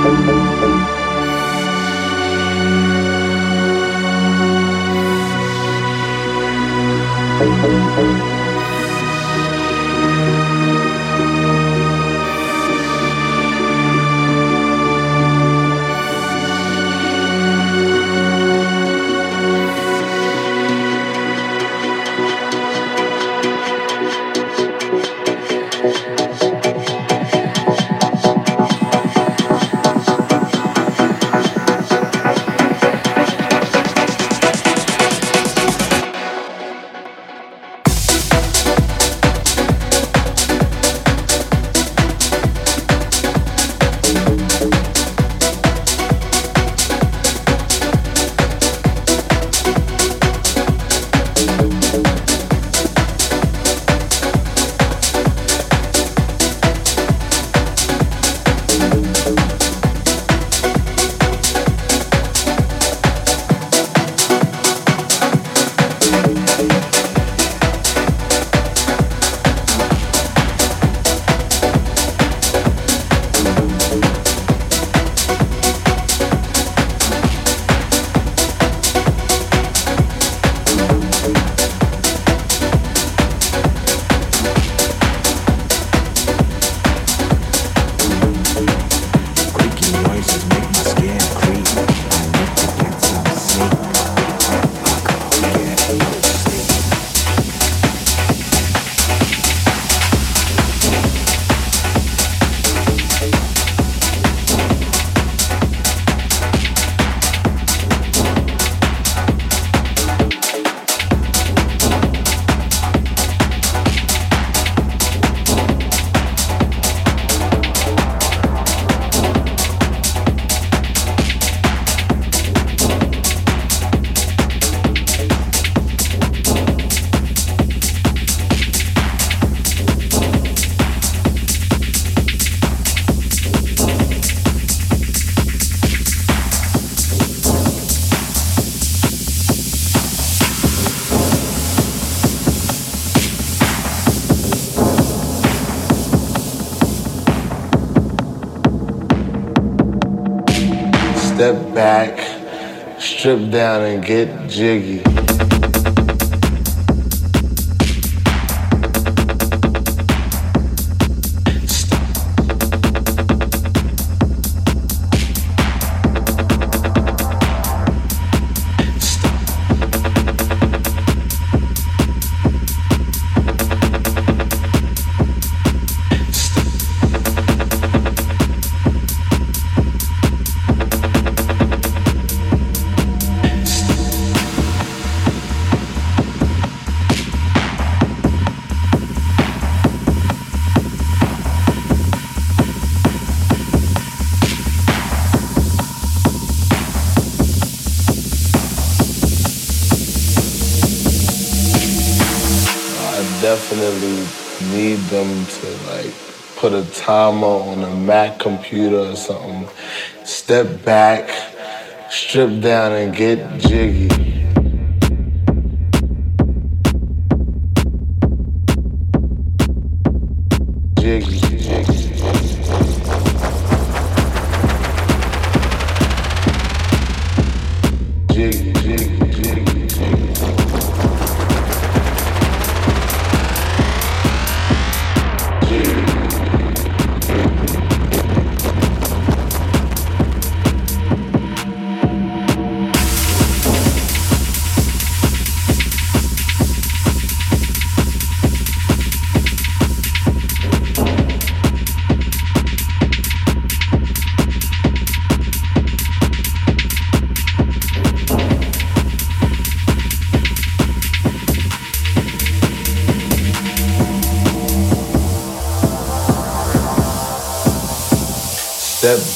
step get jiggy. step back, strip down, and get jiggy. jiggy, jiggy.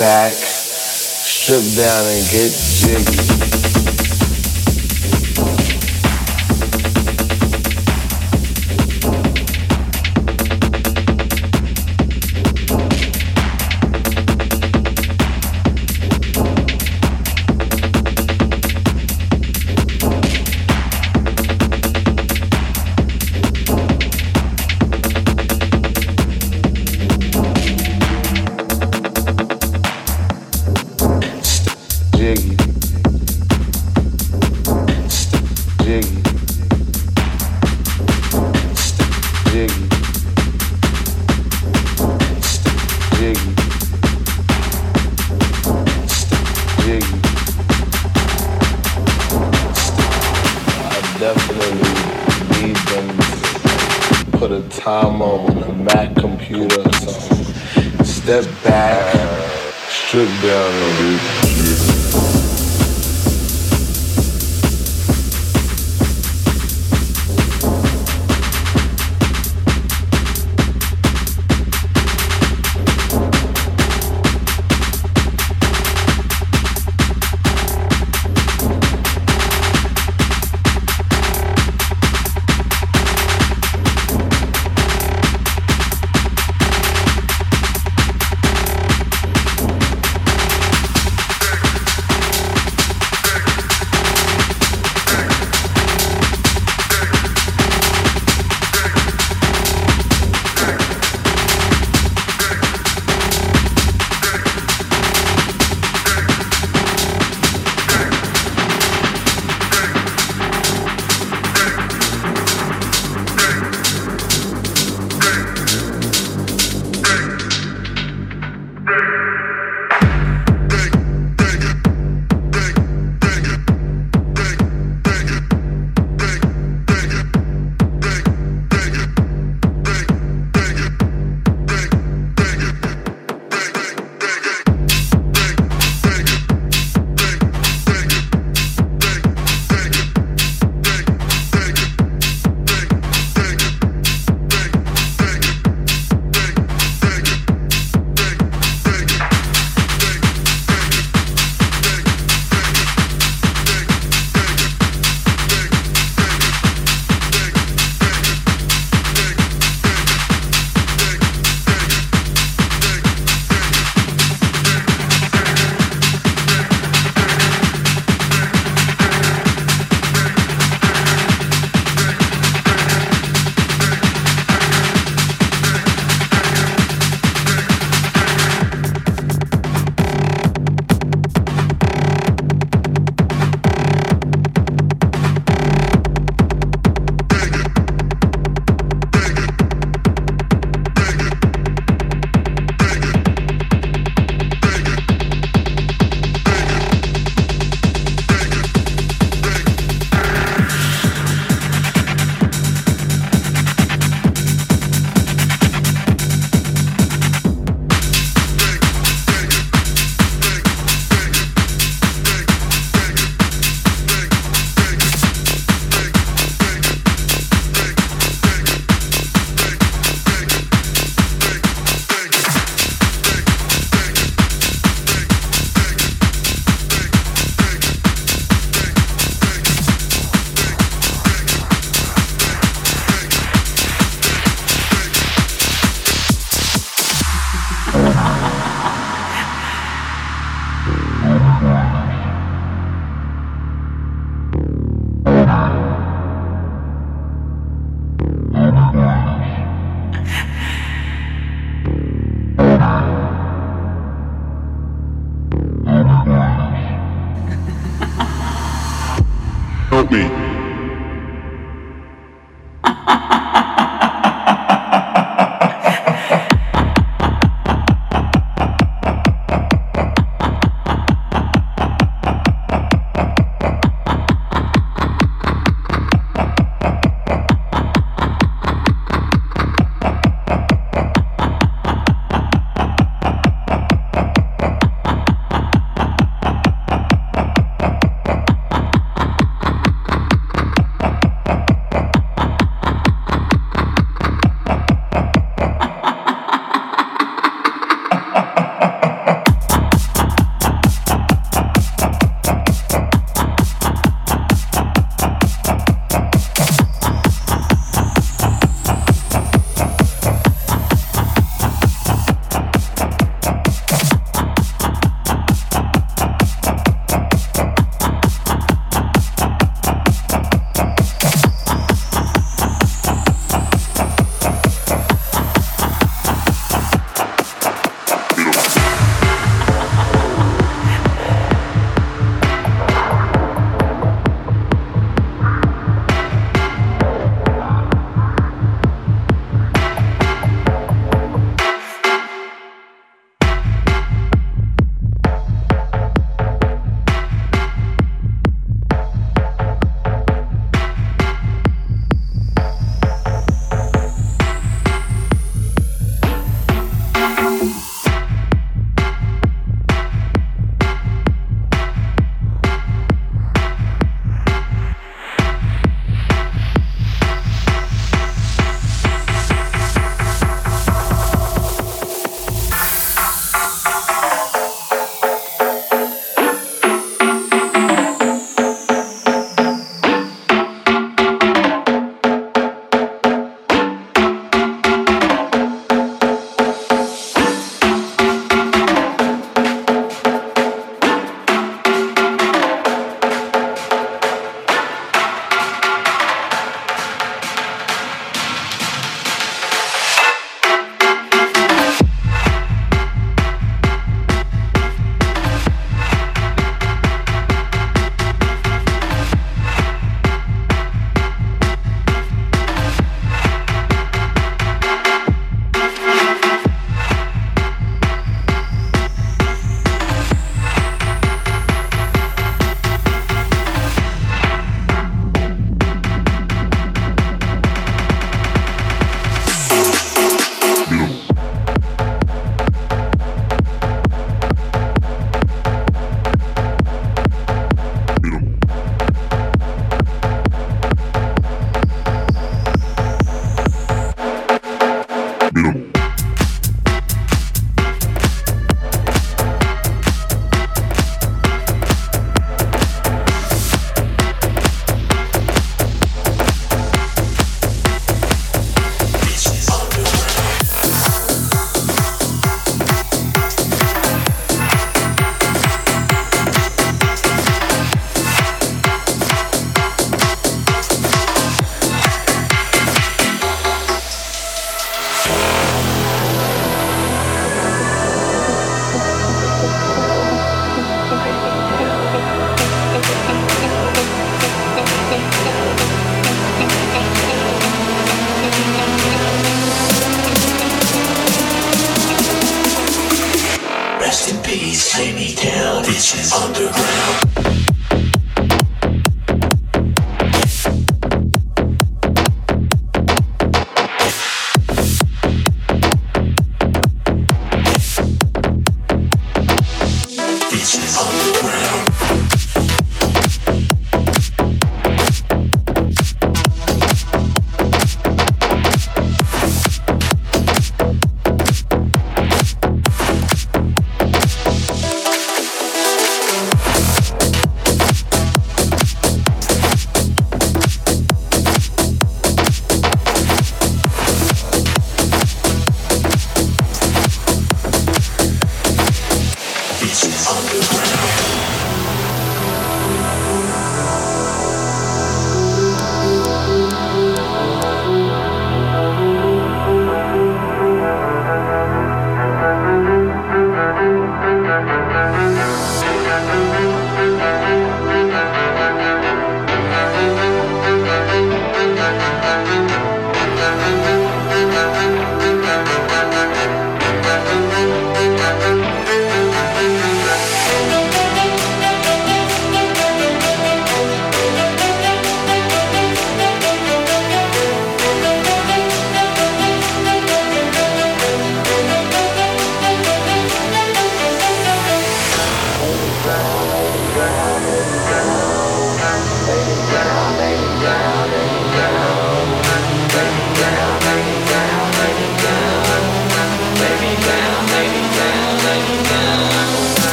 Back, strip down and get jiggy.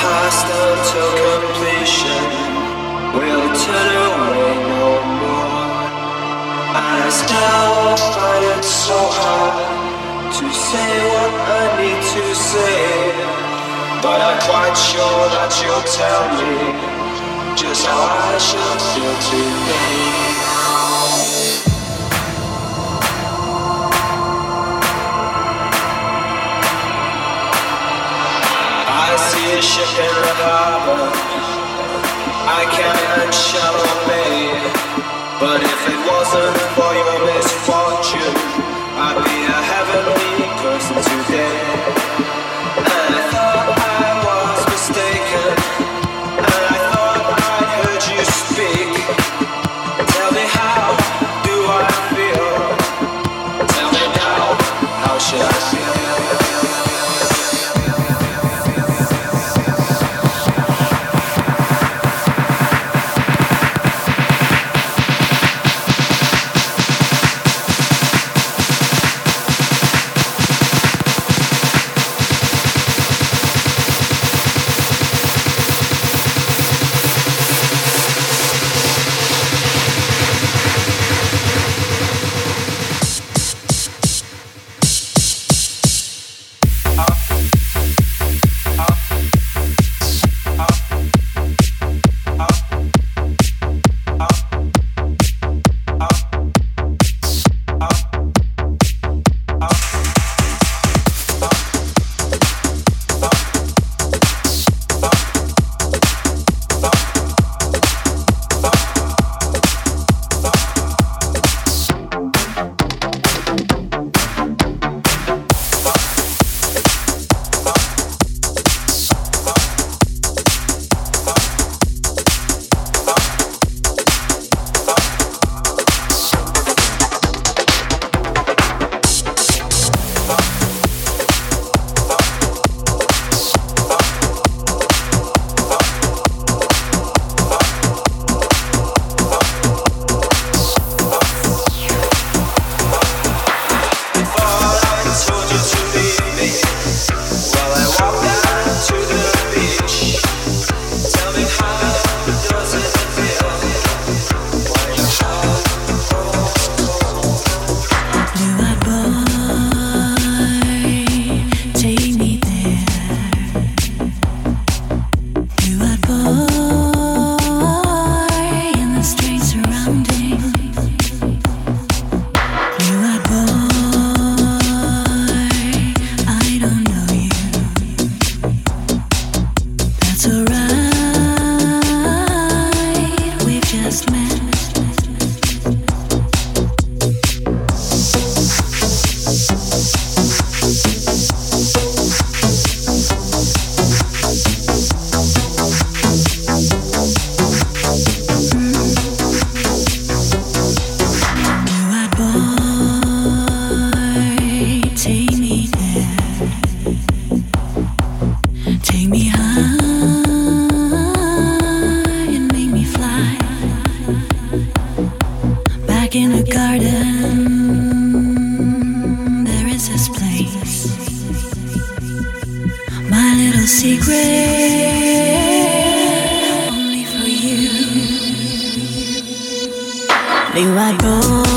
Past until completion. We'll turn away no more. I still find it so hard to say what I need to say, but I'm quite sure that you'll tell me just how I should feel today. Ship in the harbor. I can't shallow bay. But if it wasn't for your misfortune, I'd be a heavenly person today. Funny people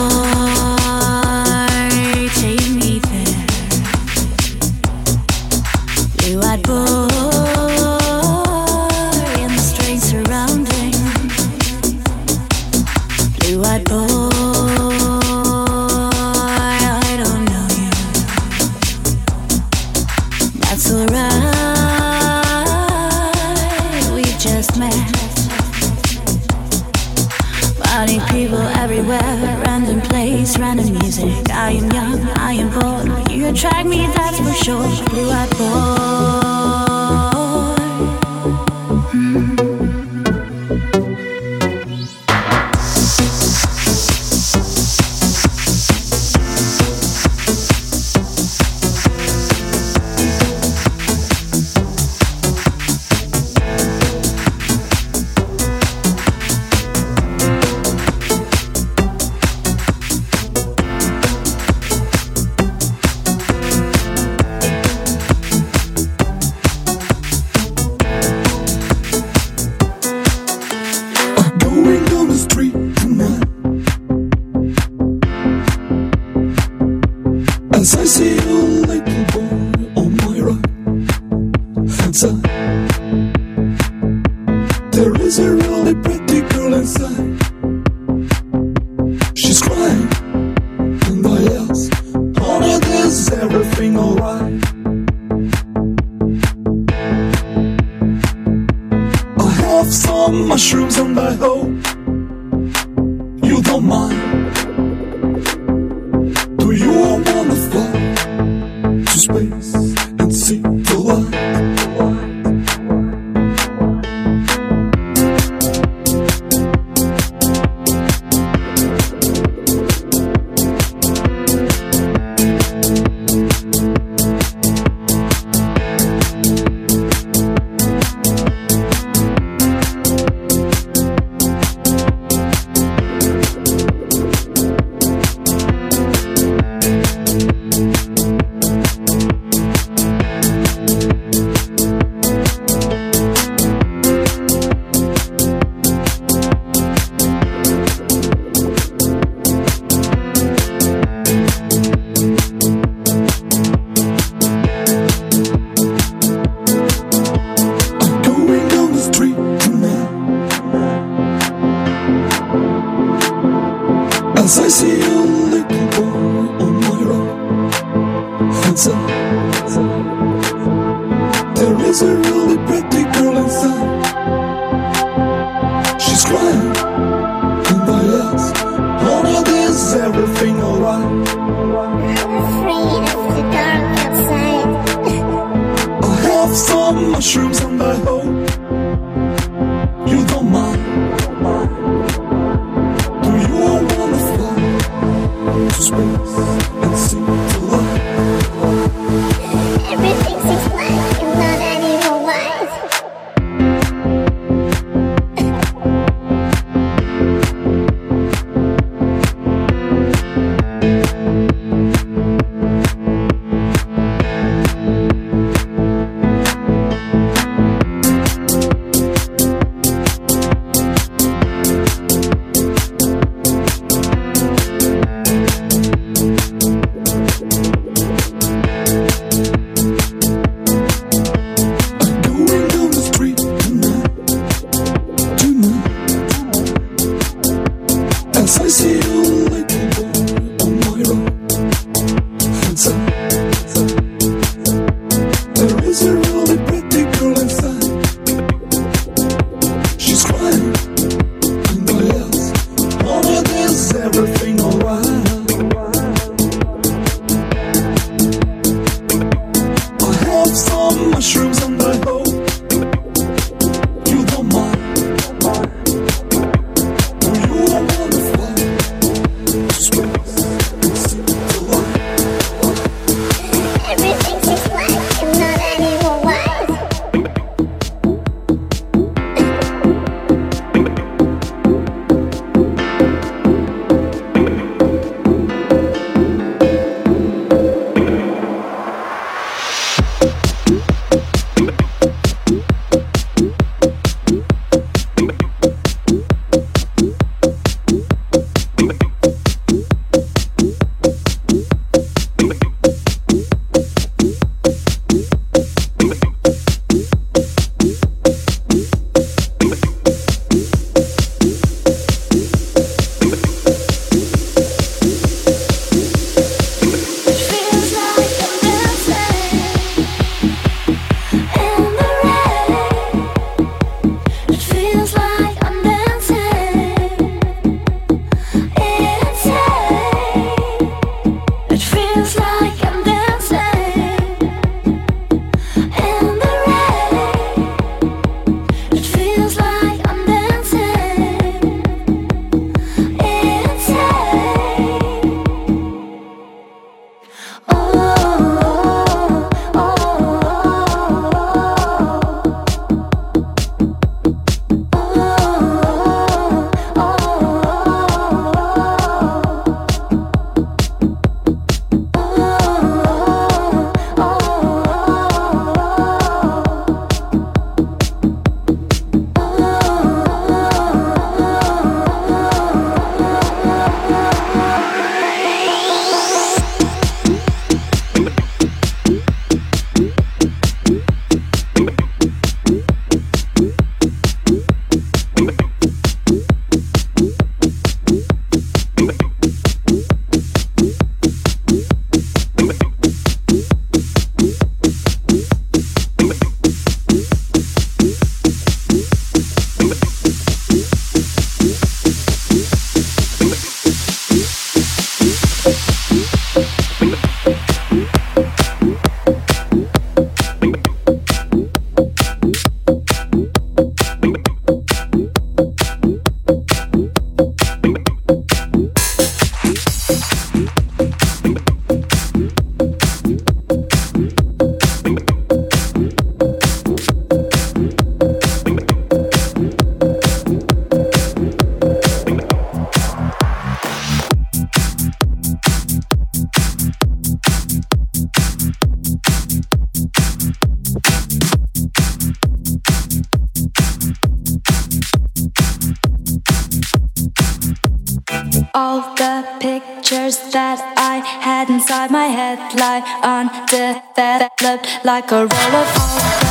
All the pictures that I had inside my head lie undeveloped like a roll of all.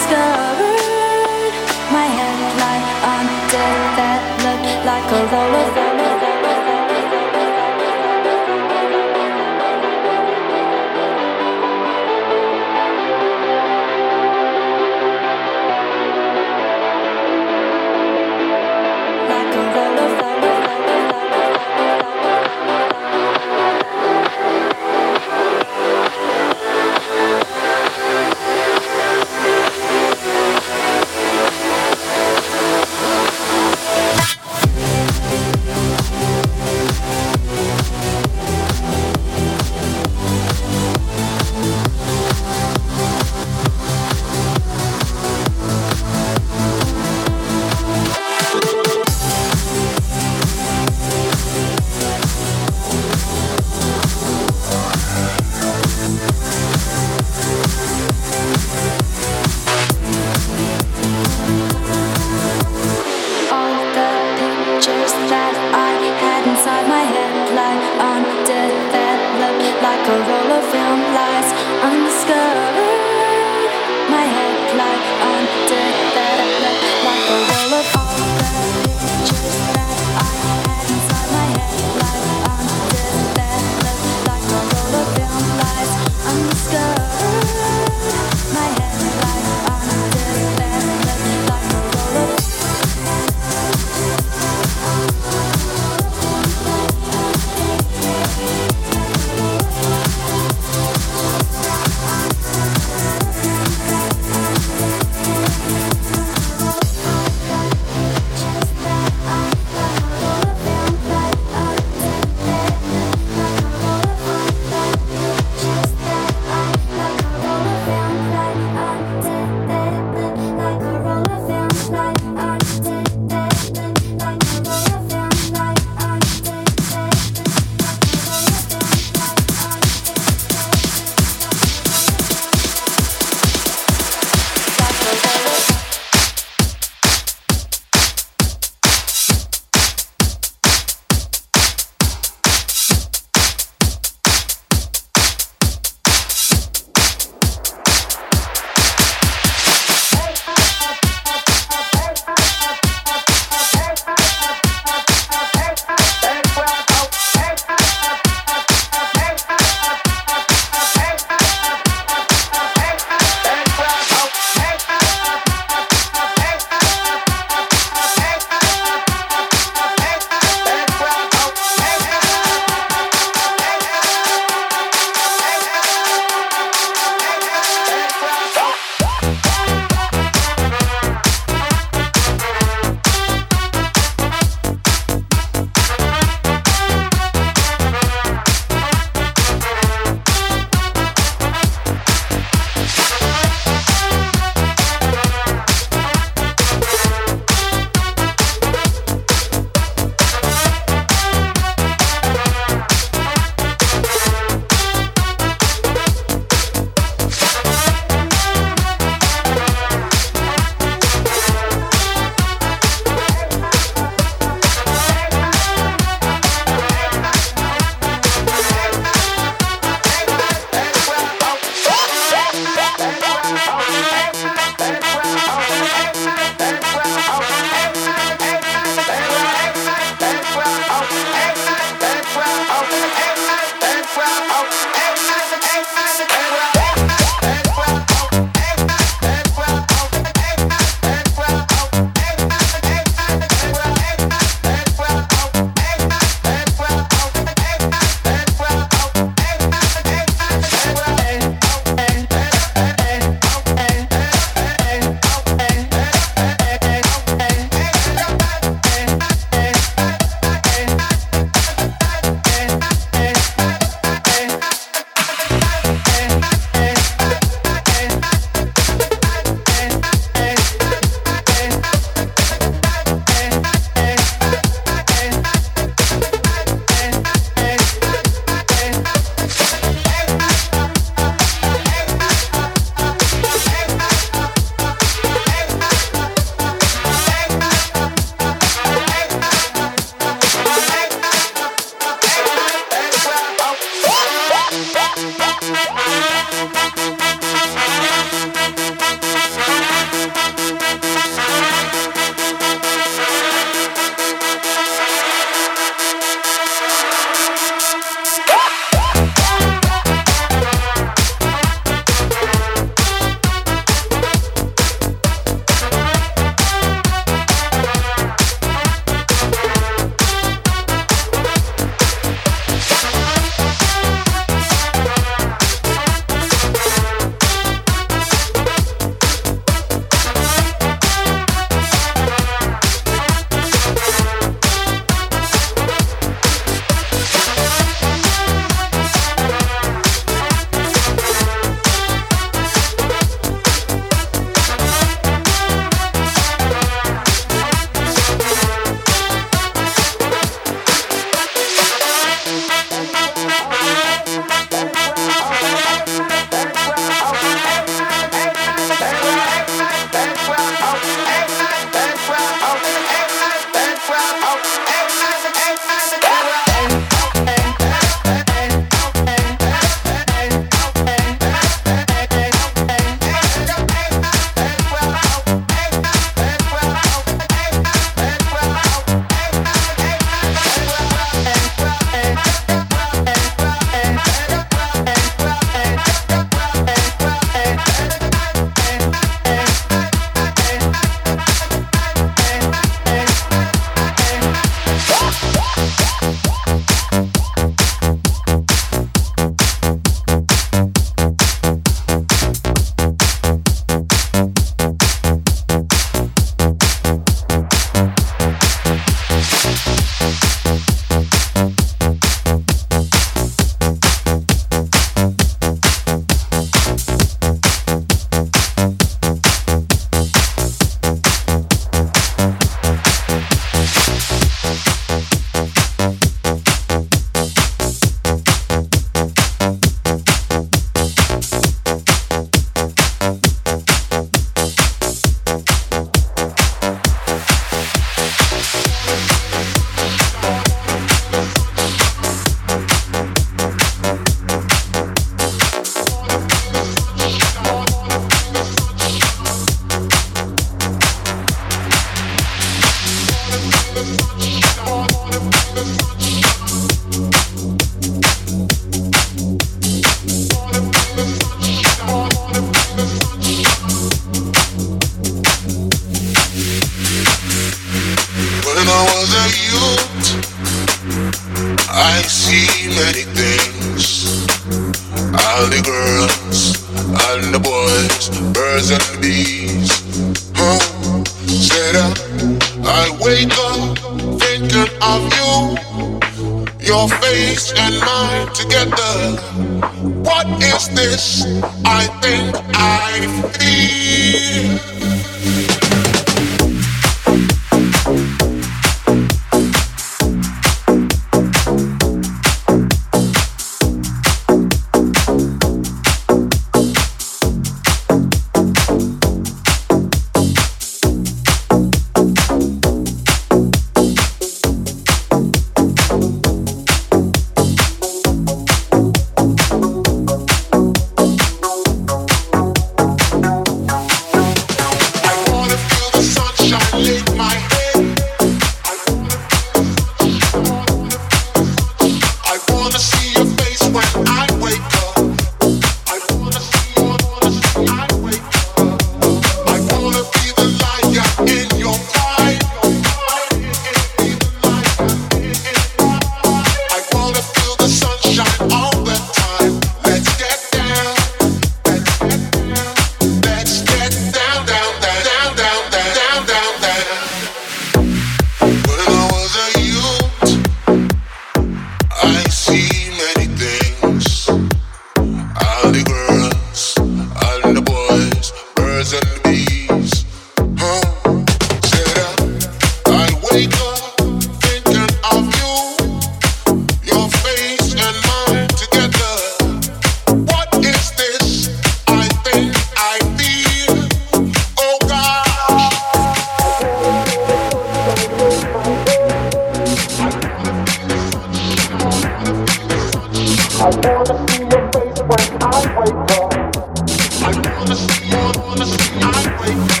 I